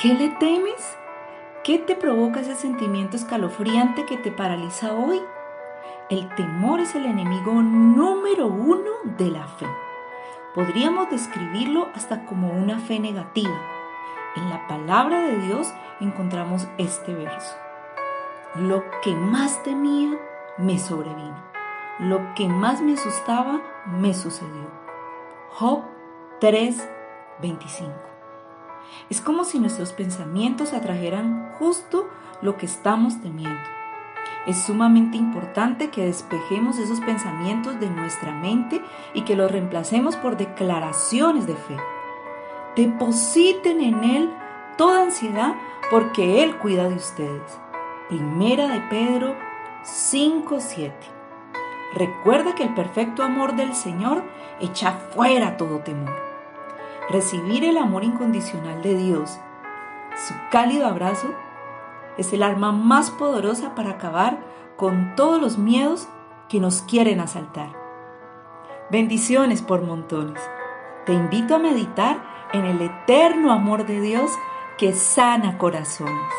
qué le temes? ¿Qué te provoca ese sentimiento escalofriante que te paraliza hoy? El temor es el enemigo número uno de la fe. Podríamos describirlo hasta como una fe negativa. En la palabra de Dios encontramos este verso. Lo que más temía me sobrevino. Lo que más me asustaba me sucedió. Job 3:25. Es como si nuestros pensamientos atrajeran justo lo que estamos temiendo. Es sumamente importante que despejemos esos pensamientos de nuestra mente y que los reemplacemos por declaraciones de fe. Depositen en Él toda ansiedad porque Él cuida de ustedes. Primera de Pedro 5:7. Recuerda que el perfecto amor del Señor echa fuera todo temor recibir el amor incondicional de Dios, su cálido abrazo, es el arma más poderosa para acabar con todos los miedos que nos quieren asaltar. Bendiciones por montones. Te invito a meditar en el eterno amor de Dios que sana corazones.